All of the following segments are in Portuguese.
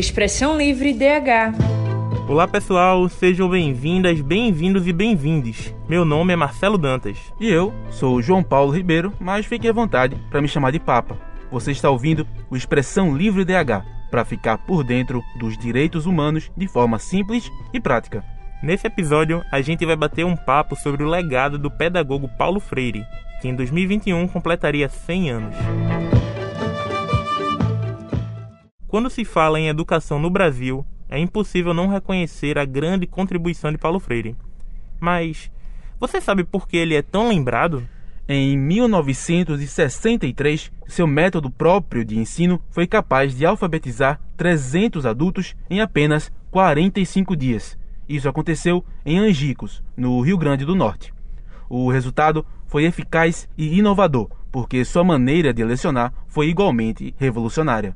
Expressão Livre DH. Olá pessoal, sejam bem-vindas, bem-vindos e bem-vindes. Meu nome é Marcelo Dantas. E eu sou João Paulo Ribeiro, mas fique à vontade para me chamar de Papa. Você está ouvindo o Expressão Livre DH, para ficar por dentro dos direitos humanos de forma simples e prática. Nesse episódio, a gente vai bater um papo sobre o legado do pedagogo Paulo Freire, que em 2021 completaria 100 anos. Quando se fala em educação no Brasil, é impossível não reconhecer a grande contribuição de Paulo Freire. Mas você sabe por que ele é tão lembrado? Em 1963, seu método próprio de ensino foi capaz de alfabetizar 300 adultos em apenas 45 dias. Isso aconteceu em Angicos, no Rio Grande do Norte. O resultado foi eficaz e inovador, porque sua maneira de lecionar foi igualmente revolucionária.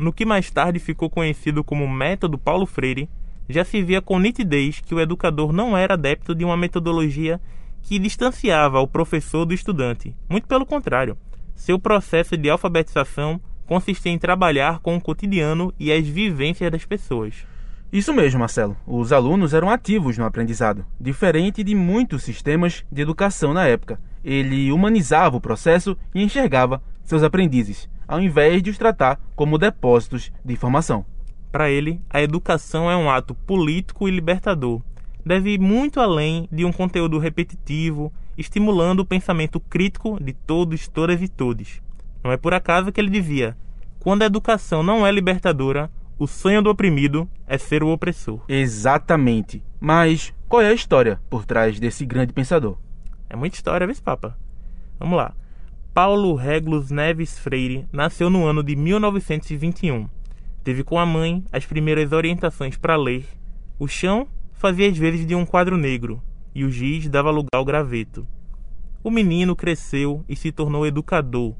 No que mais tarde ficou conhecido como Método Paulo Freire, já se via com nitidez que o educador não era adepto de uma metodologia que distanciava o professor do estudante. Muito pelo contrário, seu processo de alfabetização consistia em trabalhar com o cotidiano e as vivências das pessoas. Isso mesmo, Marcelo. Os alunos eram ativos no aprendizado, diferente de muitos sistemas de educação na época. Ele humanizava o processo e enxergava seus aprendizes ao invés de os tratar como depósitos de informação. Para ele, a educação é um ato político e libertador. Deve ir muito além de um conteúdo repetitivo, estimulando o pensamento crítico de todos, todas e todes. Não é por acaso que ele dizia: quando a educação não é libertadora, o sonho do oprimido é ser o opressor. Exatamente. Mas qual é a história por trás desse grande pensador? É muita história, viu, Papa? Vamos lá. Paulo Regulus Neves Freire nasceu no ano de 1921. Teve com a mãe as primeiras orientações para ler. O chão fazia as vezes de um quadro negro e o giz dava lugar ao graveto. O menino cresceu e se tornou educador.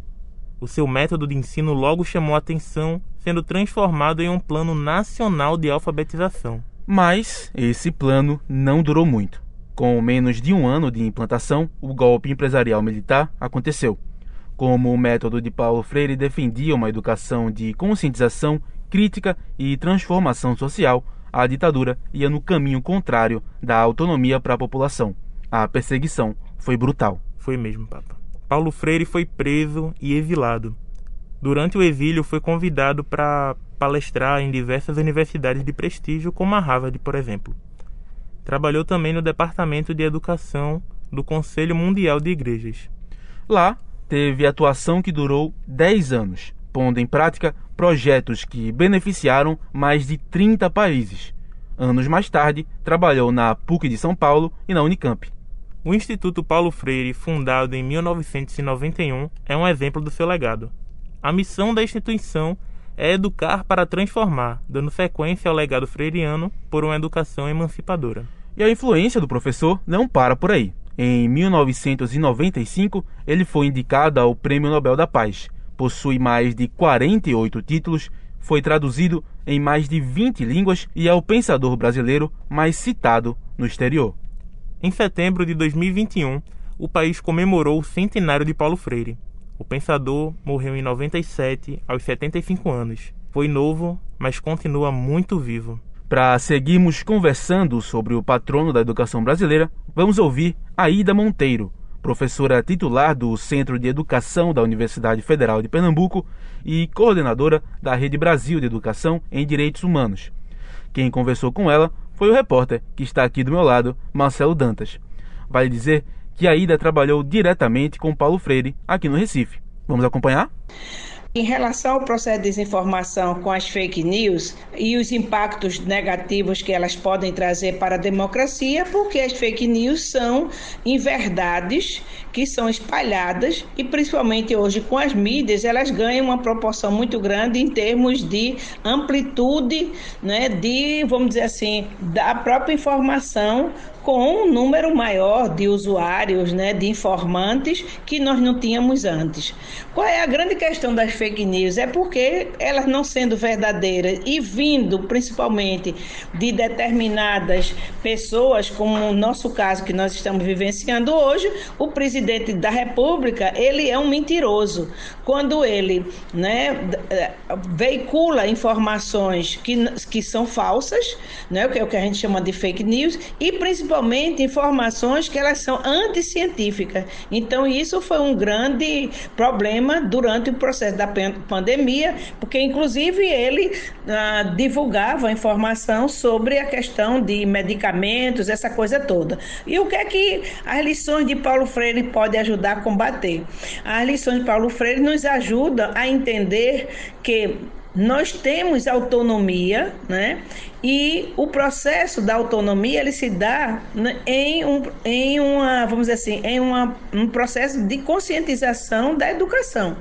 O seu método de ensino logo chamou a atenção, sendo transformado em um plano nacional de alfabetização. Mas esse plano não durou muito. Com menos de um ano de implantação, o golpe empresarial militar aconteceu. Como o método de Paulo Freire defendia uma educação de conscientização, crítica e transformação social, a ditadura ia no caminho contrário da autonomia para a população. A perseguição foi brutal. Foi mesmo, Papa. Paulo Freire foi preso e exilado. Durante o exílio, foi convidado para palestrar em diversas universidades de prestígio, como a Harvard, por exemplo. Trabalhou também no Departamento de Educação do Conselho Mundial de Igrejas. Lá, teve atuação que durou 10 anos, pondo em prática projetos que beneficiaram mais de 30 países. Anos mais tarde, trabalhou na PUC de São Paulo e na Unicamp. O Instituto Paulo Freire, fundado em 1991, é um exemplo do seu legado. A missão da instituição é educar para transformar, dando sequência ao legado freiriano por uma educação emancipadora. E a influência do professor não para por aí. Em 1995, ele foi indicado ao Prêmio Nobel da Paz. Possui mais de 48 títulos, foi traduzido em mais de 20 línguas e é o pensador brasileiro mais citado no exterior. Em setembro de 2021, o país comemorou o centenário de Paulo Freire. O pensador morreu em 97, aos 75 anos. Foi novo, mas continua muito vivo. Para seguirmos conversando sobre o patrono da educação brasileira, vamos ouvir Aida Monteiro, professora titular do Centro de Educação da Universidade Federal de Pernambuco e coordenadora da Rede Brasil de Educação em Direitos Humanos. Quem conversou com ela foi o repórter que está aqui do meu lado, Marcelo Dantas. Vale dizer que Aida trabalhou diretamente com Paulo Freire aqui no Recife. Vamos acompanhar? Em relação ao processo de desinformação com as fake news e os impactos negativos que elas podem trazer para a democracia, porque as fake news são inverdades que são espalhadas e principalmente hoje com as mídias, elas ganham uma proporção muito grande em termos de amplitude, né, de, vamos dizer assim, da própria informação com um número maior de usuários, né, de informantes que nós não tínhamos antes. Qual é a grande questão das fake news é porque elas não sendo verdadeiras e vindo principalmente de determinadas pessoas, como o nosso caso que nós estamos vivenciando hoje, o presidente da República, ele é um mentiroso. Quando ele né, veicula informações que, que são falsas, né, que é o que a gente chama de fake news, e principalmente informações que elas são anticientíficas. Então, isso foi um grande problema durante o processo da pandemia, porque inclusive ele ah, divulgava informação sobre a questão de medicamentos, essa coisa toda. E o que é que as lições de Paulo Freire podem ajudar a combater? As lições de Paulo Freire nos ajudam a entender que nós temos autonomia, né? E o processo da autonomia ele se dá em, um, em uma, vamos dizer assim, em uma, um processo de conscientização da educação.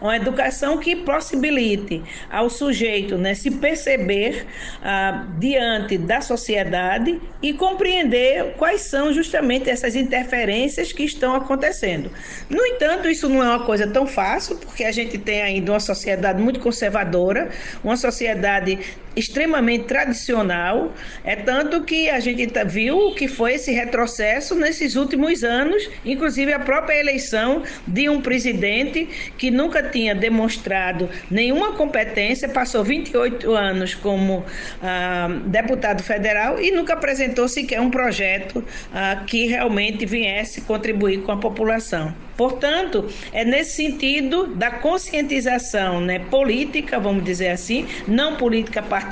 Uma educação que possibilite ao sujeito né, se perceber ah, diante da sociedade e compreender quais são justamente essas interferências que estão acontecendo. No entanto, isso não é uma coisa tão fácil, porque a gente tem ainda uma sociedade muito conservadora, uma sociedade extremamente tradicional, é tanto que a gente tá, viu que foi esse retrocesso nesses últimos anos, inclusive a própria eleição de um presidente que nunca tinha demonstrado nenhuma competência, passou 28 anos como ah, deputado federal e nunca apresentou sequer um projeto ah, que realmente viesse contribuir com a população. Portanto, é nesse sentido da conscientização né, política, vamos dizer assim, não política partidária,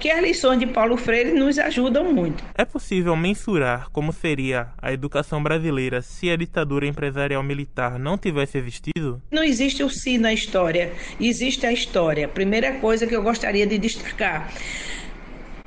que as lições de Paulo Freire nos ajudam muito. É possível mensurar como seria a educação brasileira se a ditadura empresarial militar não tivesse existido? Não existe o si na história, existe a história. Primeira coisa que eu gostaria de destacar.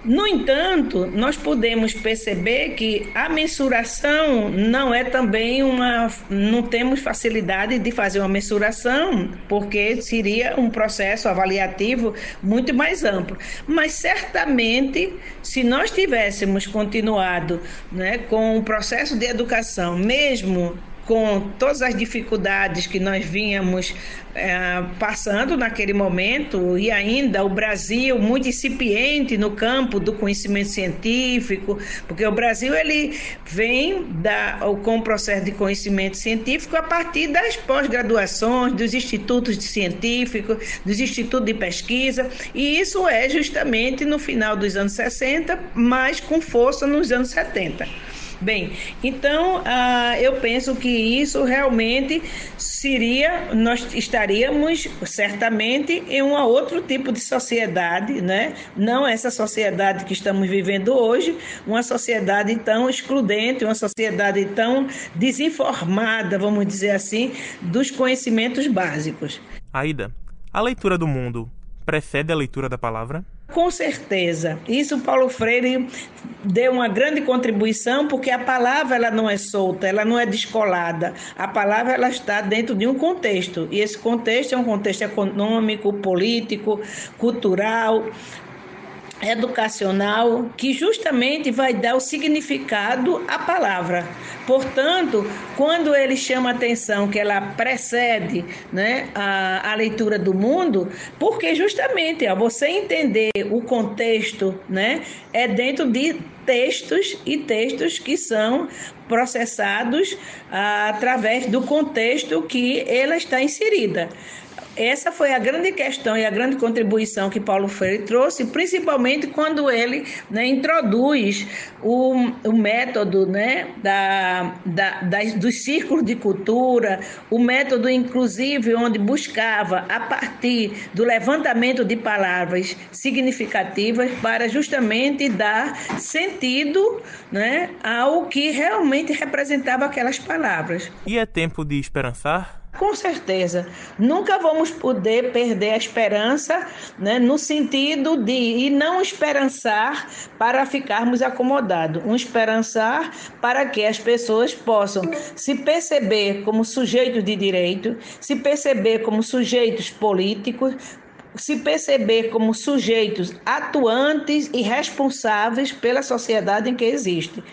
No entanto, nós podemos perceber que a mensuração não é também uma. Não temos facilidade de fazer uma mensuração, porque seria um processo avaliativo muito mais amplo. Mas certamente, se nós tivéssemos continuado né, com o processo de educação, mesmo com todas as dificuldades que nós vínhamos é, passando naquele momento e ainda o Brasil muito incipiente no campo do conhecimento científico, porque o Brasil ele vem da, com o processo de conhecimento científico a partir das pós-graduações, dos institutos científicos, dos institutos de pesquisa, e isso é justamente no final dos anos 60, mas com força nos anos 70. Bem, então uh, eu penso que isso realmente seria, nós estaríamos certamente em um outro tipo de sociedade, né? Não essa sociedade que estamos vivendo hoje, uma sociedade tão excludente, uma sociedade tão desinformada, vamos dizer assim, dos conhecimentos básicos. Aida, a leitura do mundo precede a leitura da palavra? Com certeza. Isso Paulo Freire deu uma grande contribuição porque a palavra ela não é solta, ela não é descolada. A palavra ela está dentro de um contexto e esse contexto é um contexto econômico, político, cultural, educacional que justamente vai dar o significado à palavra. Portanto, quando ele chama atenção que ela precede né, a, a leitura do mundo, porque justamente ó, você entender o contexto né, é dentro de textos e textos que são processados ah, através do contexto que ela está inserida. Essa foi a grande questão e a grande contribuição que Paulo Freire trouxe, principalmente quando ele né, introduz o, o método né, da, da, das, dos círculos de cultura, o método, inclusive, onde buscava, a partir do levantamento de palavras significativas, para justamente dar sentido né, ao que realmente representava aquelas palavras. E é tempo de esperançar? Com certeza. Nunca vamos poder perder a esperança, né, no sentido de e não esperançar para ficarmos acomodados. Um esperançar para que as pessoas possam se perceber como sujeitos de direito, se perceber como sujeitos políticos, se perceber como sujeitos atuantes e responsáveis pela sociedade em que existe.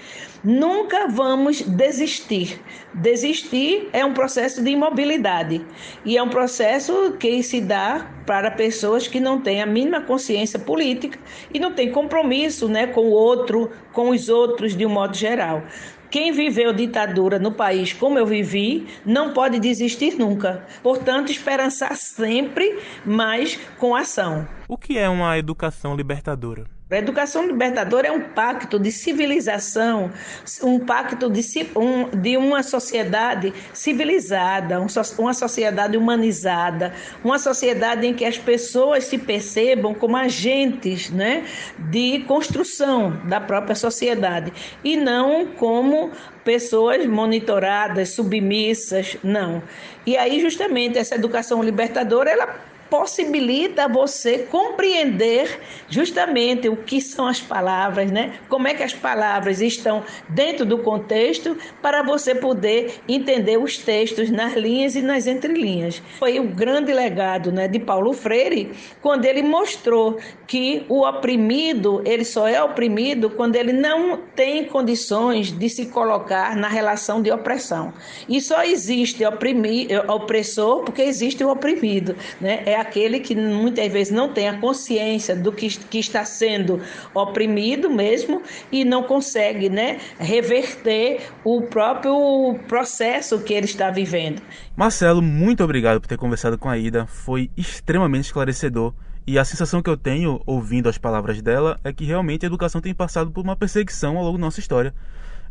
Nunca vamos desistir. Desistir é um processo de imobilidade e é um processo que se dá para pessoas que não têm a mínima consciência política e não têm compromisso né, com o outro, com os outros de um modo geral. Quem viveu ditadura no país como eu vivi, não pode desistir nunca. Portanto, esperançar sempre, mas com ação. O que é uma educação libertadora? A educação libertadora é um pacto de civilização, um pacto de, um, de uma sociedade civilizada, um, uma sociedade humanizada, uma sociedade em que as pessoas se percebam como agentes né, de construção da própria sociedade e não como pessoas monitoradas, submissas, não. E aí, justamente, essa educação libertadora, ela possibilita você compreender justamente o que são as palavras, né? Como é que as palavras estão dentro do contexto para você poder entender os textos nas linhas e nas entrelinhas. Foi o grande legado, né, de Paulo Freire, quando ele mostrou que o oprimido, ele só é oprimido quando ele não tem condições de se colocar na relação de opressão. E só existe oprimir, opressor porque existe o oprimido, né? É aquele que muitas vezes não tem a consciência do que, que está sendo oprimido mesmo e não consegue né, reverter o próprio processo que ele está vivendo. Marcelo, muito obrigado por ter conversado com a Ida. Foi extremamente esclarecedor. E a sensação que eu tenho ouvindo as palavras dela é que realmente a educação tem passado por uma perseguição ao longo da nossa história.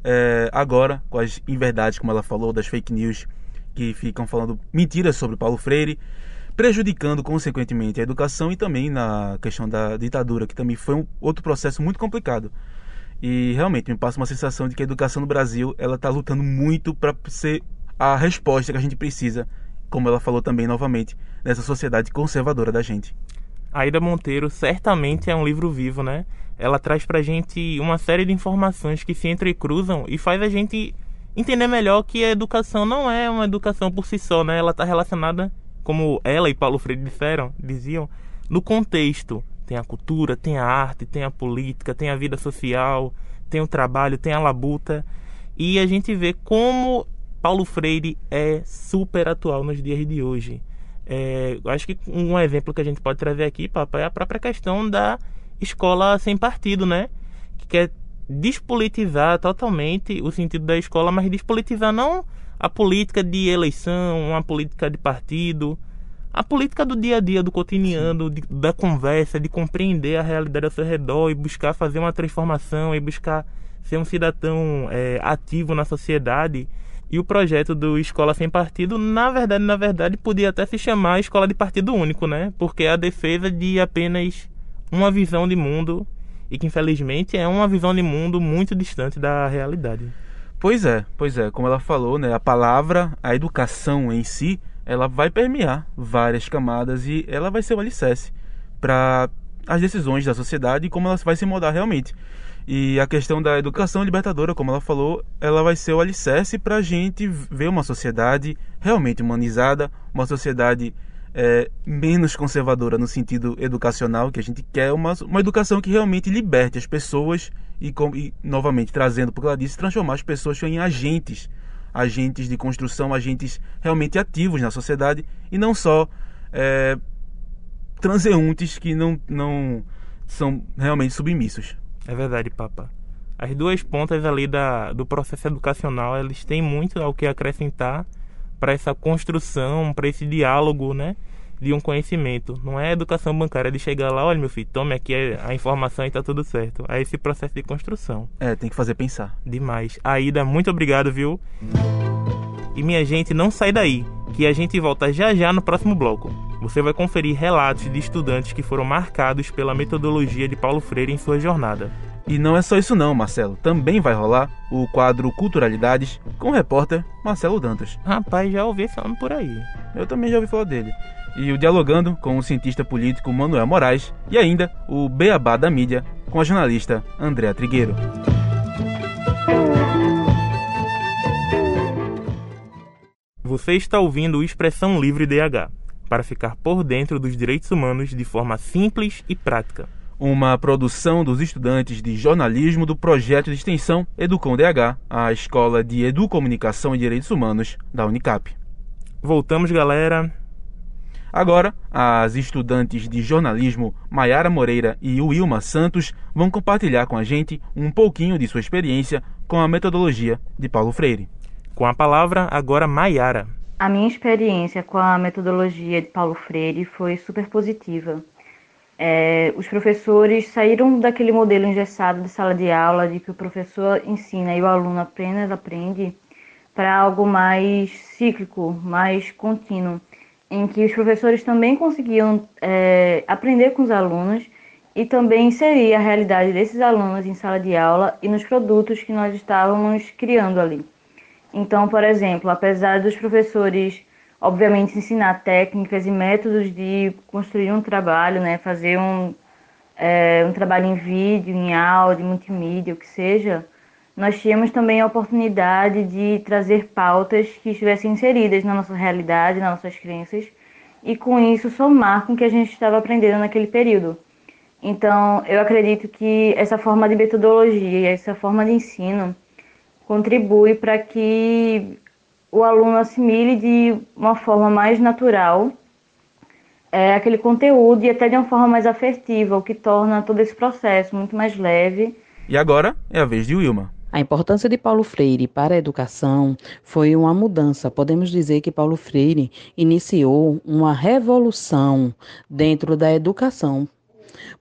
É, agora, com as inverdades, como ela falou, das fake news que ficam falando mentiras sobre Paulo Freire, prejudicando consequentemente a educação e também na questão da ditadura, que também foi um outro processo muito complicado. E realmente me passa uma sensação de que a educação no Brasil ela está lutando muito para ser a resposta que a gente precisa, como ela falou também novamente, nessa sociedade conservadora da gente. Aida Monteiro certamente é um livro vivo, né? Ela traz pra gente uma série de informações que se entrecruzam e faz a gente entender melhor que a educação não é uma educação por si só, né? Ela está relacionada como ela e Paulo Freire disseram, diziam, no contexto. Tem a cultura, tem a arte, tem a política, tem a vida social, tem o trabalho, tem a labuta. E a gente vê como Paulo Freire é super atual nos dias de hoje. É, acho que um exemplo que a gente pode trazer aqui, papai, é a própria questão da escola sem partido, né? Que quer despolitizar totalmente o sentido da escola, mas despolitizar não a política de eleição, a política de partido, a política do dia a dia, do cotidiano, de, da conversa, de compreender a realidade ao seu redor e buscar fazer uma transformação e buscar ser um cidadão é, ativo na sociedade. E o projeto do Escola Sem Partido, na verdade, na verdade, podia até se chamar Escola de Partido Único, né? Porque é a defesa de apenas uma visão de mundo e que infelizmente é uma visão de mundo muito distante da realidade. Pois é, pois é, como ela falou, né, a palavra, a educação em si, ela vai permear várias camadas e ela vai ser o alicerce para as decisões da sociedade e como ela vai se mudar realmente. E a questão da educação libertadora, como ela falou, ela vai ser o alicerce para a gente ver uma sociedade realmente humanizada, uma sociedade é, menos conservadora no sentido educacional, que a gente quer uma, uma educação que realmente liberte as pessoas e, com, e novamente trazendo, porque ela disse, transformar as pessoas em agentes, agentes de construção, agentes realmente ativos na sociedade e não só é, transeuntes que não, não são realmente submissos. É verdade, Papa. As duas pontas ali da, do processo educacional, eles têm muito ao que acrescentar para essa construção, para esse diálogo, né? De um conhecimento. Não é educação bancária de chegar lá, olha meu filho, tome aqui a informação e tá tudo certo. É esse processo de construção. É, tem que fazer pensar. Demais. Aida, muito obrigado, viu? E minha gente, não sai daí, que a gente volta já já no próximo bloco. Você vai conferir relatos de estudantes que foram marcados pela metodologia de Paulo Freire em sua jornada. E não é só isso não, Marcelo. Também vai rolar o quadro Culturalidades com o repórter Marcelo Dantas. Rapaz, já ouvi falando por aí. Eu também já ouvi falar dele. E o Dialogando com o cientista político Manuel Moraes. E ainda o Beabá da Mídia com a jornalista Andréa Trigueiro. Você está ouvindo o Expressão Livre DH para ficar por dentro dos direitos humanos de forma simples e prática. uma produção dos estudantes de jornalismo do projeto de extensão Educom DH, a Escola de Educomunicação e Direitos Humanos da Unicap. Voltamos, galera. Agora, as estudantes de jornalismo Maiara Moreira e Wilma Santos vão compartilhar com a gente um pouquinho de sua experiência com a metodologia de Paulo Freire. Com a palavra, agora Maiara. A minha experiência com a metodologia de Paulo Freire foi super positiva. É, os professores saíram daquele modelo engessado de sala de aula, de que o professor ensina e o aluno apenas aprende, para algo mais cíclico, mais contínuo em que os professores também conseguiam é, aprender com os alunos e também inserir a realidade desses alunos em sala de aula e nos produtos que nós estávamos criando ali. Então, por exemplo, apesar dos professores, obviamente, ensinar técnicas e métodos de construir um trabalho, né, fazer um, é, um trabalho em vídeo, em áudio, multimídia, o que seja, nós tínhamos também a oportunidade de trazer pautas que estivessem inseridas na nossa realidade, nas nossas crenças, e com isso somar com o que a gente estava aprendendo naquele período. Então, eu acredito que essa forma de metodologia, essa forma de ensino, contribui para que o aluno assimile de uma forma mais natural é, aquele conteúdo e até de uma forma mais afetiva, o que torna todo esse processo muito mais leve. E agora é a vez de Wilma. A importância de Paulo Freire para a educação foi uma mudança. Podemos dizer que Paulo Freire iniciou uma revolução dentro da educação,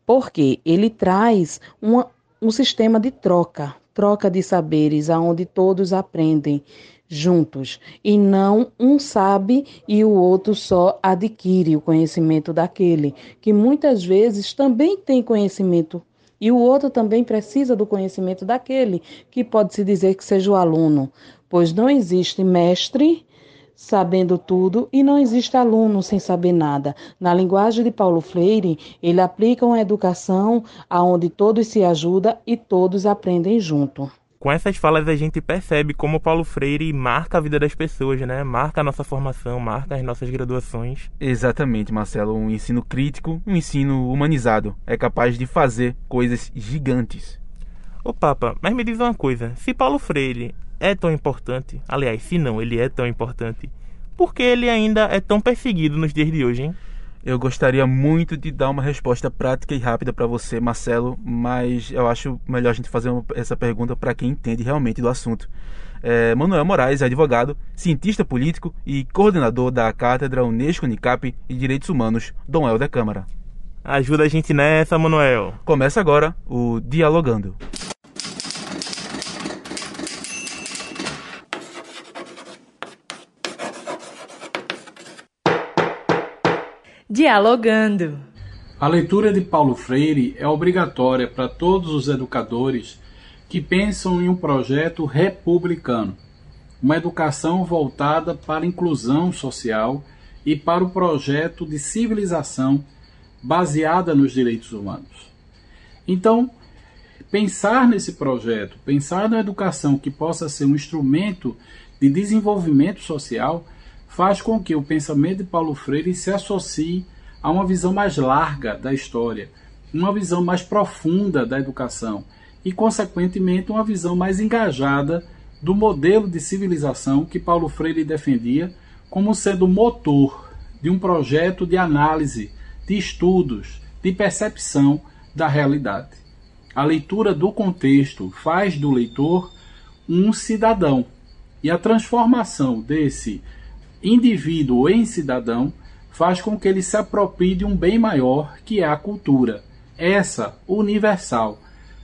porque ele traz uma, um sistema de troca, troca de saberes, aonde todos aprendem juntos e não um sabe e o outro só adquire o conhecimento daquele, que muitas vezes também tem conhecimento e o outro também precisa do conhecimento daquele que pode-se dizer que seja o aluno, pois não existe mestre sabendo tudo e não existe aluno sem saber nada. Na linguagem de Paulo Freire, ele aplica uma educação aonde todos se ajudam e todos aprendem junto. Com essas falas a gente percebe como Paulo Freire marca a vida das pessoas, né? Marca a nossa formação, marca as nossas graduações. Exatamente, Marcelo. Um ensino crítico, um ensino humanizado. É capaz de fazer coisas gigantes. Ô Papa, mas me diz uma coisa. Se Paulo Freire é tão importante, aliás, se não, ele é tão importante, por que ele ainda é tão perseguido nos dias de hoje, hein? Eu gostaria muito de dar uma resposta prática e rápida para você, Marcelo, mas eu acho melhor a gente fazer essa pergunta para quem entende realmente do assunto. É, Manuel Moraes é advogado, cientista político e coordenador da Cátedra Unesco Unicap e Direitos Humanos, Dom Helder Câmara. Ajuda a gente nessa, Manuel. Começa agora o Dialogando. Dialogando. A leitura de Paulo Freire é obrigatória para todos os educadores que pensam em um projeto republicano, uma educação voltada para a inclusão social e para o projeto de civilização baseada nos direitos humanos. Então, pensar nesse projeto, pensar na educação que possa ser um instrumento de desenvolvimento social faz com que o pensamento de Paulo Freire se associe a uma visão mais larga da história, uma visão mais profunda da educação e, consequentemente, uma visão mais engajada do modelo de civilização que Paulo Freire defendia como sendo motor de um projeto de análise, de estudos, de percepção da realidade. A leitura do contexto faz do leitor um cidadão e a transformação desse indivíduo em cidadão faz com que ele se aproprie de um bem maior que é a cultura, essa universal,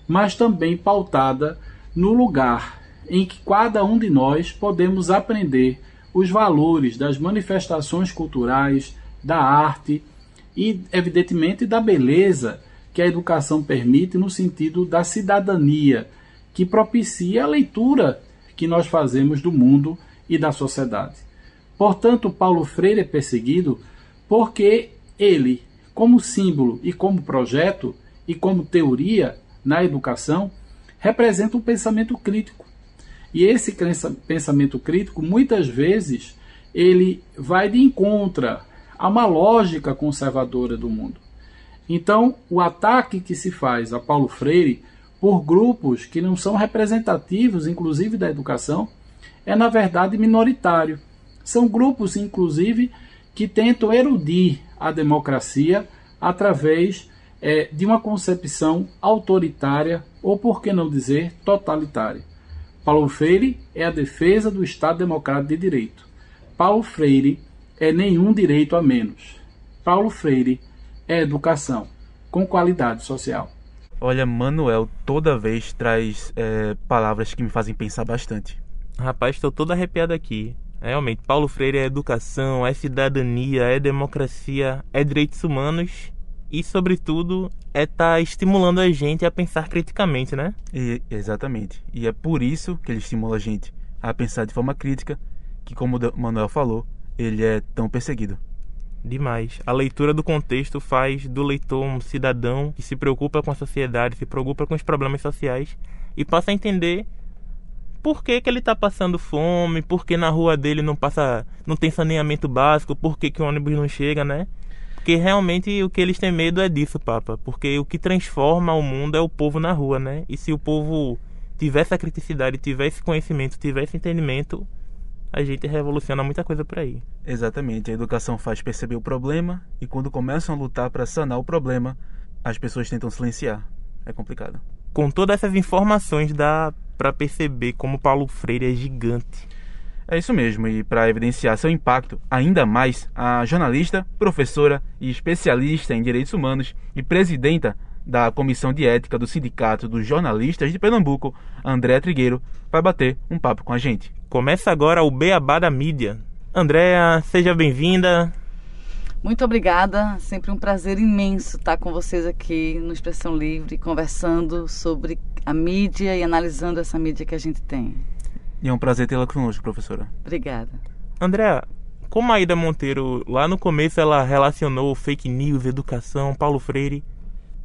mas também pautada no lugar em que cada um de nós podemos aprender os valores das manifestações culturais, da arte e, evidentemente, da beleza que a educação permite no sentido da cidadania, que propicia a leitura que nós fazemos do mundo e da sociedade. Portanto, Paulo Freire é perseguido porque ele, como símbolo e como projeto e como teoria na educação, representa um pensamento crítico. E esse pensamento crítico, muitas vezes, ele vai de encontro a uma lógica conservadora do mundo. Então, o ataque que se faz a Paulo Freire por grupos que não são representativos, inclusive da educação, é na verdade minoritário. São grupos, inclusive, que tentam erudir a democracia através é, de uma concepção autoritária ou, por que não dizer, totalitária. Paulo Freire é a defesa do Estado Democrático de Direito. Paulo Freire é nenhum direito a menos. Paulo Freire é educação com qualidade social. Olha, Manuel toda vez traz é, palavras que me fazem pensar bastante. Rapaz, estou todo arrepiado aqui. Realmente, Paulo Freire é educação, é cidadania, é democracia, é direitos humanos e, sobretudo, é estar tá estimulando a gente a pensar criticamente, né? E, exatamente. E é por isso que ele estimula a gente a pensar de forma crítica, que, como o Manuel falou, ele é tão perseguido. Demais. A leitura do contexto faz do leitor um cidadão que se preocupa com a sociedade, se preocupa com os problemas sociais e passa a entender por que, que ele está passando fome, por que na rua dele não passa, não tem saneamento básico, por que, que o ônibus não chega, né? Porque realmente o que eles têm medo é disso, Papa. Porque o que transforma o mundo é o povo na rua, né? E se o povo tivesse a criticidade, tivesse conhecimento, tivesse entendimento, a gente revoluciona muita coisa por aí. Exatamente. A educação faz perceber o problema e quando começam a lutar para sanar o problema, as pessoas tentam silenciar. É complicado. Com todas essas informações dá para perceber como Paulo Freire é gigante. É isso mesmo, e para evidenciar seu impacto ainda mais, a jornalista, professora e especialista em direitos humanos e presidenta da Comissão de Ética do Sindicato dos Jornalistas de Pernambuco, Andréa Trigueiro, vai bater um papo com a gente. Começa agora o Beabá da Mídia. Andréa, seja bem-vinda. Muito obrigada, sempre um prazer imenso estar com vocês aqui no Expressão Livre, conversando sobre a mídia e analisando essa mídia que a gente tem. E é um prazer tê-la conosco, professora. Obrigada. Andréa, como a Ida Monteiro, lá no começo ela relacionou fake news, educação, Paulo Freire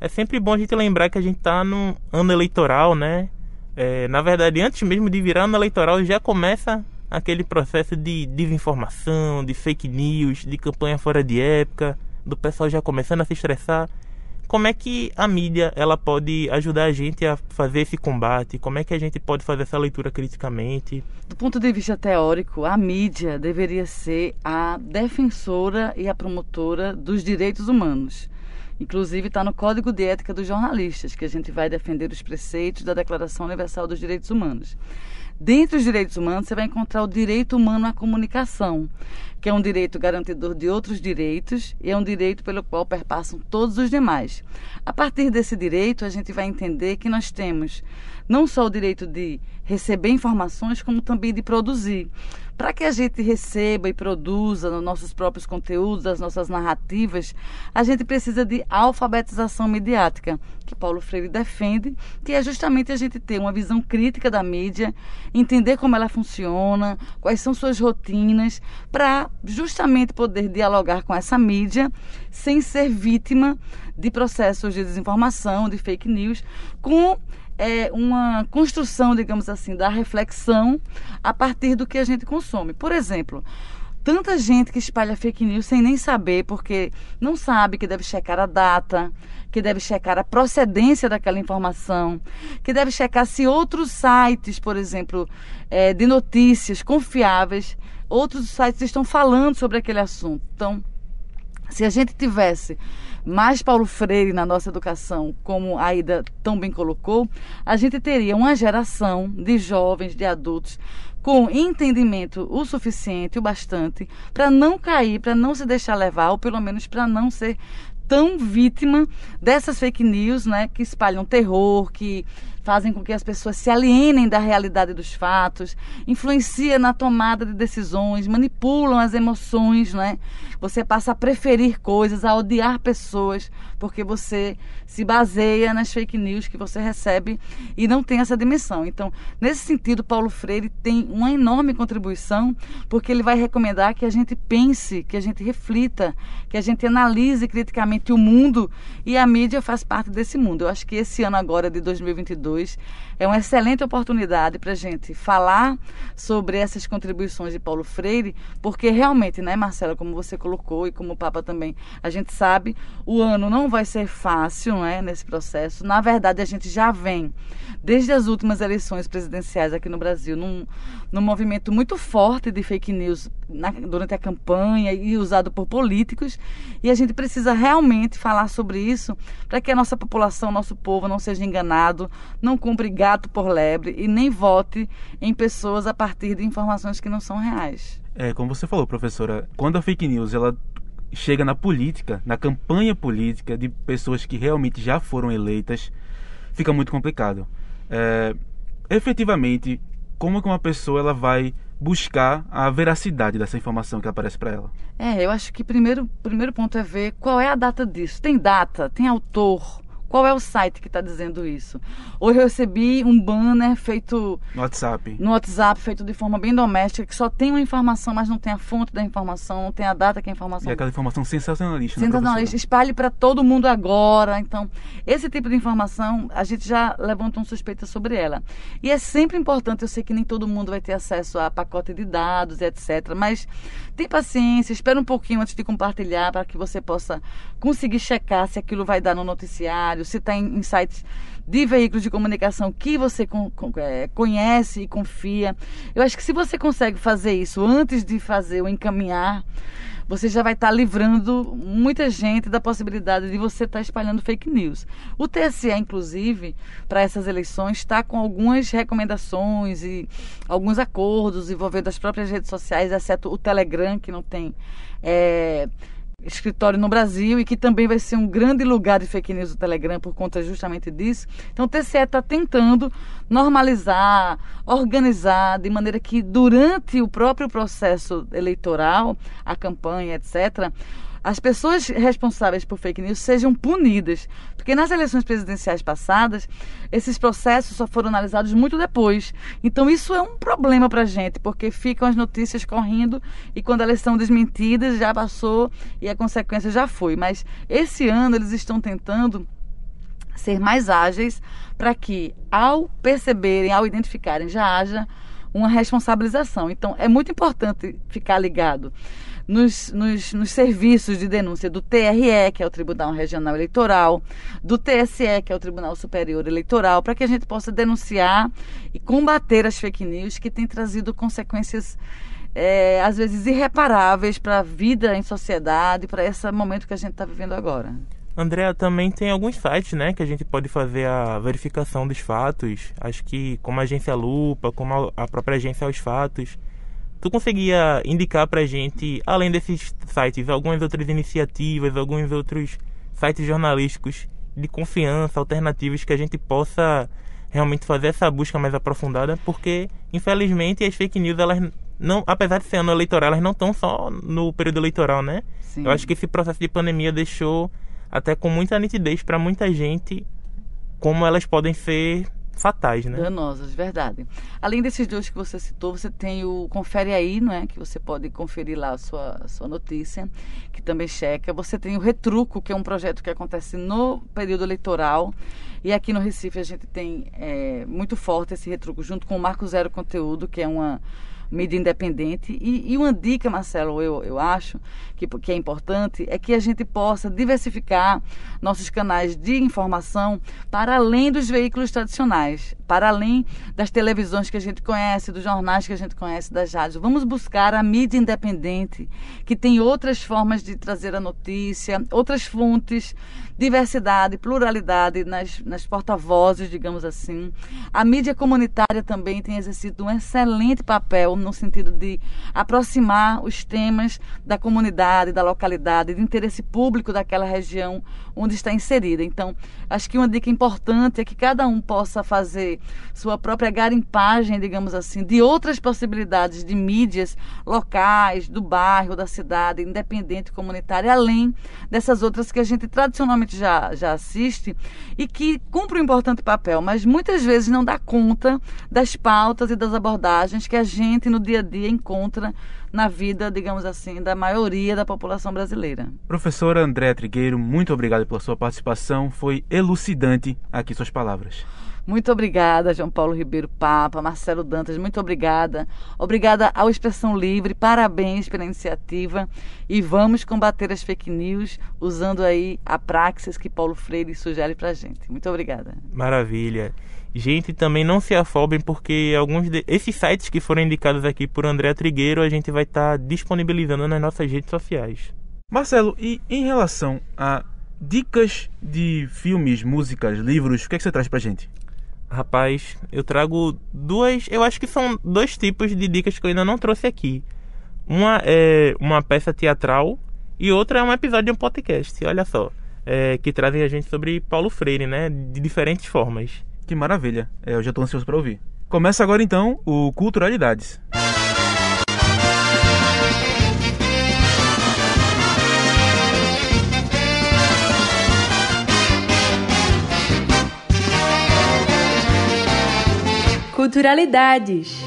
é sempre bom a gente lembrar que a gente está no ano eleitoral, né? É, na verdade, antes mesmo de virar ano eleitoral, já começa aquele processo de desinformação, de fake news, de campanha fora de época, do pessoal já começando a se estressar. Como é que a mídia ela pode ajudar a gente a fazer esse combate? Como é que a gente pode fazer essa leitura criticamente? Do ponto de vista teórico, a mídia deveria ser a defensora e a promotora dos direitos humanos. Inclusive está no Código de Ética dos Jornalistas, que a gente vai defender os preceitos da Declaração Universal dos Direitos Humanos. Dentre os direitos humanos, você vai encontrar o direito humano à comunicação, que é um direito garantidor de outros direitos e é um direito pelo qual perpassam todos os demais. A partir desse direito, a gente vai entender que nós temos não só o direito de receber informações, como também de produzir. Para que a gente receba e produza nos nossos próprios conteúdos, as nossas narrativas, a gente precisa de alfabetização mediática, que Paulo Freire defende, que é justamente a gente ter uma visão crítica da mídia, entender como ela funciona, quais são suas rotinas, para justamente poder dialogar com essa mídia sem ser vítima de processos de desinformação, de fake news, com é uma construção, digamos assim, da reflexão a partir do que a gente consome. Por exemplo, tanta gente que espalha fake news sem nem saber, porque não sabe que deve checar a data, que deve checar a procedência daquela informação, que deve checar se outros sites, por exemplo, é, de notícias confiáveis, outros sites estão falando sobre aquele assunto. Então, se a gente tivesse mais Paulo Freire na nossa educação, como a Ida tão bem colocou, a gente teria uma geração de jovens, de adultos, com entendimento o suficiente, o bastante, para não cair, para não se deixar levar, ou pelo menos para não ser tão vítima dessas fake news, né, que espalham terror, que fazem com que as pessoas se alienem da realidade dos fatos, influencia na tomada de decisões, manipulam as emoções, né? Você passa a preferir coisas, a odiar pessoas, porque você se baseia nas fake news que você recebe e não tem essa dimensão. Então, nesse sentido, Paulo Freire tem uma enorme contribuição, porque ele vai recomendar que a gente pense, que a gente reflita, que a gente analise criticamente o mundo e a mídia faz parte desse mundo. Eu acho que esse ano agora de 2022 2022. É uma excelente oportunidade para a gente falar sobre essas contribuições de Paulo Freire, porque realmente, né, Marcela, como você colocou e como o Papa também, a gente sabe, o ano não vai ser fácil né, nesse processo. Na verdade, a gente já vem, desde as últimas eleições presidenciais aqui no Brasil, num, num movimento muito forte de fake news na, durante a campanha e usado por políticos. E a gente precisa realmente falar sobre isso para que a nossa população, nosso povo não seja enganado, não cumpra gato por lebre e nem vote em pessoas a partir de informações que não são reais. É, como você falou, professora, quando a fake news ela chega na política, na campanha política de pessoas que realmente já foram eleitas, fica muito complicado. É, efetivamente, como que uma pessoa ela vai buscar a veracidade dessa informação que aparece para ela? É, eu acho que primeiro primeiro ponto é ver qual é a data disso. Tem data, tem autor, qual é o site que está dizendo isso? Ou eu recebi um banner feito no WhatsApp. No WhatsApp, feito de forma bem doméstica, que só tem uma informação, mas não tem a fonte da informação, não tem a data que a informação. E aquela informação sensacionalista. Né, sensacionalista. Espalhe para todo mundo agora. Então, esse tipo de informação, a gente já levanta uma suspeita sobre ela. E é sempre importante, eu sei que nem todo mundo vai ter acesso a pacote de dados, etc. Mas tem paciência, espera um pouquinho antes de compartilhar para que você possa conseguir checar se aquilo vai dar no noticiário se tem em sites de veículos de comunicação que você é, conhece e confia. Eu acho que se você consegue fazer isso antes de fazer o encaminhar, você já vai estar livrando muita gente da possibilidade de você estar espalhando fake news. O TSE, inclusive, para essas eleições, está com algumas recomendações e alguns acordos envolvendo as próprias redes sociais, exceto o Telegram, que não tem. É, escritório no Brasil e que também vai ser um grande lugar de fake news do Telegram por conta justamente disso. Então o TCE está tentando normalizar, organizar de maneira que durante o próprio processo eleitoral, a campanha, etc., as pessoas responsáveis por fake news sejam punidas. Porque nas eleições presidenciais passadas, esses processos só foram analisados muito depois. Então isso é um problema para a gente, porque ficam as notícias correndo e quando elas são desmentidas já passou e a consequência já foi. Mas esse ano eles estão tentando ser mais ágeis para que, ao perceberem, ao identificarem, já haja uma responsabilização. Então é muito importante ficar ligado nos, nos, nos, serviços de denúncia do TRE, que é o Tribunal Regional Eleitoral, do TSE, que é o Tribunal Superior Eleitoral, para que a gente possa denunciar e combater as fake news que têm trazido consequências. É, às vezes irreparáveis para a vida em sociedade, para esse momento que a gente está vivendo agora. Andréa, também tem alguns sites, né, que a gente pode fazer a verificação dos fatos. Acho que como a agência Lupa, como a própria agência Aos Fatos, Tu conseguia indicar pra gente, além desses sites, algumas outras iniciativas, alguns outros sites jornalísticos de confiança, alternativos que a gente possa realmente fazer essa busca mais aprofundada, porque infelizmente as fake news elas não, apesar de ser ano eleitoral, elas não estão só no período eleitoral, né? Sim. Eu acho que esse processo de pandemia deixou até com muita nitidez para muita gente como elas podem ser fatais, né? Danosas, verdade. Além desses dois que você citou, você tem o Confere Aí, não é? Que você pode conferir lá a sua, a sua notícia, que também checa. Você tem o Retruco, que é um projeto que acontece no período eleitoral. E aqui no Recife a gente tem é, muito forte esse retruco, junto com o Marco Zero Conteúdo, que é uma mídia independente. E, e, uma dica, Marcelo, eu, eu acho que, que é importante, é que a gente possa diversificar nossos canais de informação para além dos veículos tradicionais, para além das televisões que a gente conhece, dos jornais que a gente conhece, das rádios. Vamos buscar a mídia independente, que tem outras formas de trazer a notícia, outras fontes, diversidade, pluralidade nas, nas porta-vozes, digamos assim. A mídia comunitária também tem exercido um excelente papel no sentido de aproximar os temas da comunidade, da localidade, de interesse público daquela região onde está inserida. Então, acho que uma dica importante é que cada um possa fazer sua própria garimpagem, digamos assim, de outras possibilidades de mídias locais, do bairro, da cidade, independente, comunitária, além dessas outras que a gente tradicionalmente já, já assiste e que cumpre um importante papel, mas muitas vezes não dá conta das pautas e das abordagens que a gente no dia a dia encontra na vida, digamos assim, da maioria da população brasileira. Professora André Trigueiro, muito obrigado pela sua participação. Foi elucidante aqui suas palavras. Muito obrigada, João Paulo Ribeiro Papa, Marcelo Dantas, muito obrigada. Obrigada ao Expressão Livre, parabéns pela iniciativa e vamos combater as fake news usando aí a praxis que Paulo Freire sugere pra gente. Muito obrigada. Maravilha. Gente, também não se afobem porque alguns desses sites que foram indicados aqui por André Trigueiro a gente vai estar tá disponibilizando nas nossas redes sociais. Marcelo, e em relação a dicas de filmes, músicas, livros, o que, é que você traz pra gente? Rapaz, eu trago duas. Eu acho que são dois tipos de dicas que eu ainda não trouxe aqui. Uma é uma peça teatral e outra é um episódio de um podcast. Olha só. É, que trazem a gente sobre Paulo Freire, né? De diferentes formas. Que maravilha. É, eu já estou ansioso para ouvir. Começa agora então o Culturalidades. Culturalidades.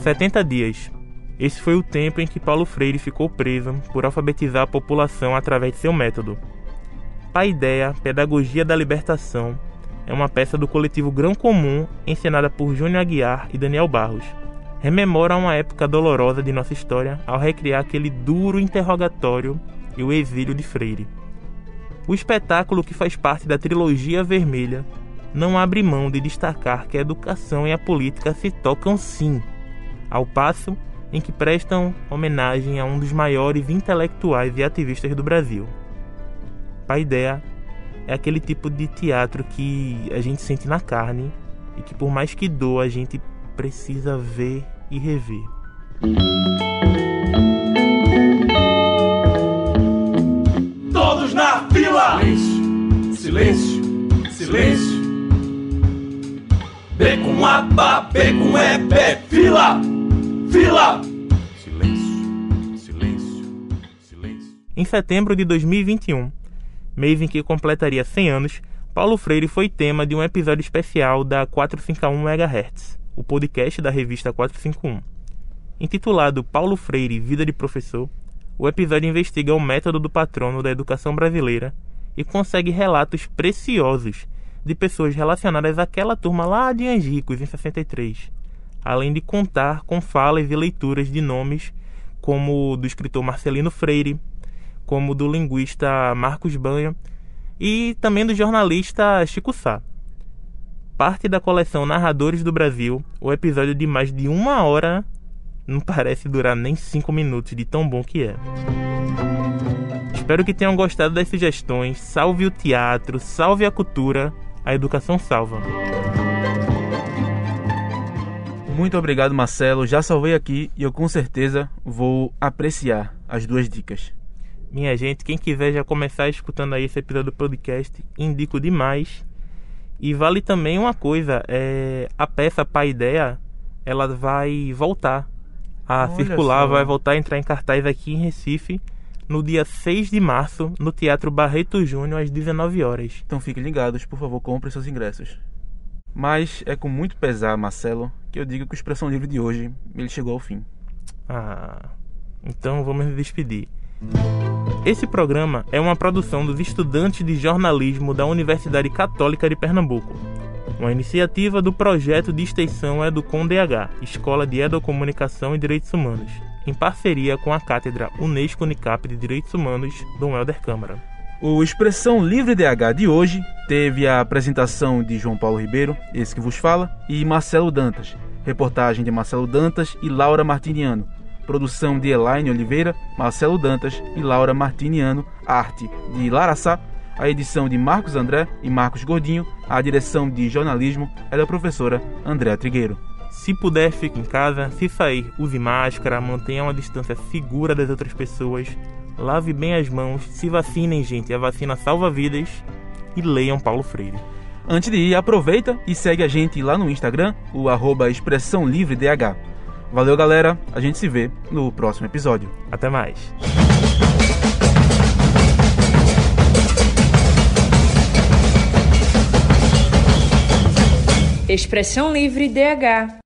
70 dias. Esse foi o tempo em que Paulo Freire ficou preso por alfabetizar a população através de seu método. Paideia, Pedagogia da Libertação, é uma peça do coletivo Grão Comum, encenada por Júnior Aguiar e Daniel Barros. Rememora uma época dolorosa de nossa história ao recriar aquele duro interrogatório e o exílio de Freire. O espetáculo, que faz parte da trilogia vermelha, não abre mão de destacar que a educação e a política se tocam sim, ao passo em que prestam homenagem a um dos maiores intelectuais e ativistas do Brasil. Paideia é aquele tipo de teatro que a gente sente na carne e que por mais que doa a gente precisa ver e rever. Todos na fila! Silêncio, silêncio, silêncio. B com A, B, B com E, B, fila! Fila! Silêncio, silêncio, silêncio. Em setembro de 2021, mês em que completaria 100 anos, Paulo Freire foi tema de um episódio especial da 451 MHz, o podcast da revista 451. Intitulado Paulo Freire Vida de Professor, o episódio investiga o método do patrono da educação brasileira e consegue relatos preciosos de pessoas relacionadas àquela turma lá de Angicos, em 63, além de contar com falas e leituras de nomes como o do escritor Marcelino Freire, como do linguista Marcos Banha e também do jornalista Chico Sá. Parte da coleção Narradores do Brasil, o episódio de mais de uma hora não parece durar nem cinco minutos de tão bom que é. Espero que tenham gostado das sugestões. Salve o teatro, salve a cultura a educação salva. Muito obrigado, Marcelo. Já salvei aqui e eu com certeza vou apreciar as duas dicas. Minha gente, quem quiser já começar escutando aí esse episódio do podcast, indico demais. E vale também uma coisa, é, a peça Paideia, ela vai voltar a Olha circular, só. vai voltar a entrar em cartaz aqui em Recife no dia 6 de março, no Teatro Barreto Júnior, às 19 horas. Então fiquem ligados, por favor, comprem seus ingressos. Mas é com muito pesar, Marcelo, que eu digo que o Expressão Livre de hoje ele chegou ao fim. Ah, então vamos nos despedir. Esse programa é uma produção dos estudantes de jornalismo da Universidade Católica de Pernambuco, uma iniciativa do projeto de extensão Educom DH, Escola de Educomunicação e Direitos Humanos em parceria com a Cátedra Unesco Unicap de Direitos Humanos, Dom Helder Câmara. O Expressão Livre DH de hoje teve a apresentação de João Paulo Ribeiro, esse que vos fala, e Marcelo Dantas. Reportagem de Marcelo Dantas e Laura Martiniano. Produção de Elaine Oliveira, Marcelo Dantas e Laura Martiniano. Arte de Lara Sá. A edição de Marcos André e Marcos Gordinho. A direção de jornalismo é da professora Andréa Trigueiro. Se puder, fique em casa. Se sair, use máscara, mantenha uma distância segura das outras pessoas. Lave bem as mãos, se vacinem, gente. A vacina salva vidas. E leiam Paulo Freire. Antes de ir, aproveita e segue a gente lá no Instagram, o arroba Expressão Livre DH. Valeu, galera. A gente se vê no próximo episódio. Até mais. Expressão Livre DH